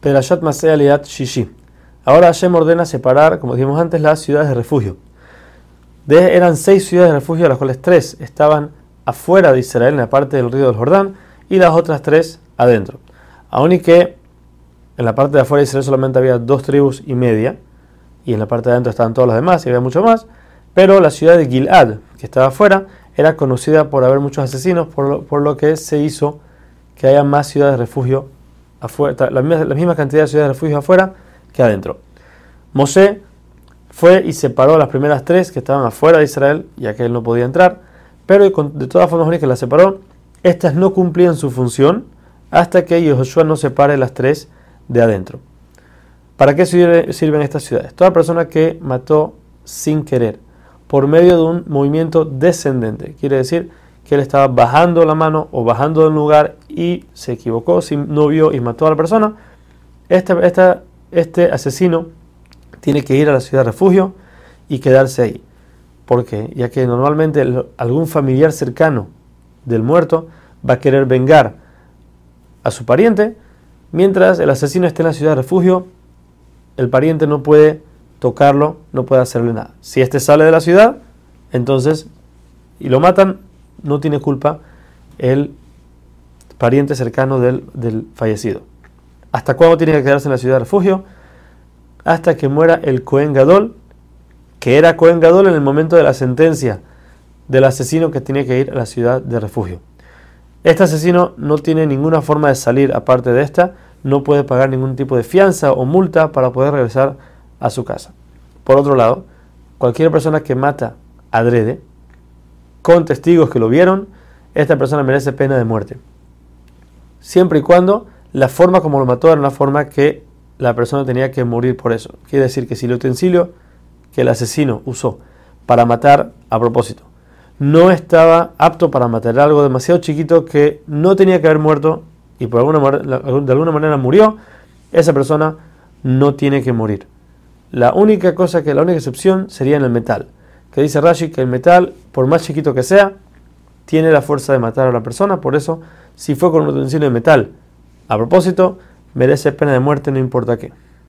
Perashat Maseh Aliat Shishi. Ahora Hashem ordena separar, como dijimos antes, las ciudades de refugio. De, eran seis ciudades de refugio, de las cuales tres estaban afuera de Israel, en la parte del río del Jordán, y las otras tres adentro. Aún y que en la parte de afuera de Israel solamente había dos tribus y media, y en la parte de adentro estaban todos los demás, y había mucho más, pero la ciudad de Gilad, que estaba afuera, era conocida por haber muchos asesinos, por lo, que se hizo que haya más ciudades de refugio afuera, la, misma cantidad de ciudades de refugio afuera que adentro. Mosé fue y separó las primeras tres que estaban afuera de Israel, ya que él no podía entrar, pero de todas formas que las separó, estas no cumplían su función hasta que Josué no separe las tres de adentro. ¿Para qué sirven estas ciudades? Toda persona que mató sin querer, por medio de un movimiento descendente, quiere decir que él estaba bajando la mano o bajando del lugar y se equivocó, no vio y mató a la persona, este, este asesino tiene que ir a la ciudad de refugio y quedarse ahí. ¿Por qué? Ya que normalmente algún familiar cercano del muerto va a querer vengar a su pariente, mientras el asesino esté en la ciudad de refugio, el pariente no puede tocarlo, no puede hacerle nada. Si este sale de la ciudad, entonces, y lo matan, no tiene culpa el pariente cercano del, del fallecido. ¿Hasta cuándo tiene que quedarse en la ciudad de refugio? hasta que muera el Cohen Gadol, que era Cohen Gadol en el momento de la sentencia del asesino que tiene que ir a la ciudad de refugio. Este asesino no tiene ninguna forma de salir aparte de esta, no puede pagar ningún tipo de fianza o multa para poder regresar a su casa. Por otro lado, cualquier persona que mata adrede, con testigos que lo vieron, esta persona merece pena de muerte. Siempre y cuando la forma como lo mató era una forma que la persona tenía que morir por eso. Quiere decir que si el utensilio que el asesino usó para matar a propósito no estaba apto para matar algo demasiado chiquito que no tenía que haber muerto y por alguna de alguna manera murió, esa persona no tiene que morir. La única cosa que la única excepción sería en el metal, que dice Rashi que el metal, por más chiquito que sea, tiene la fuerza de matar a la persona, por eso si fue con un utensilio de metal a propósito, merece pena de muerte, no importa qué.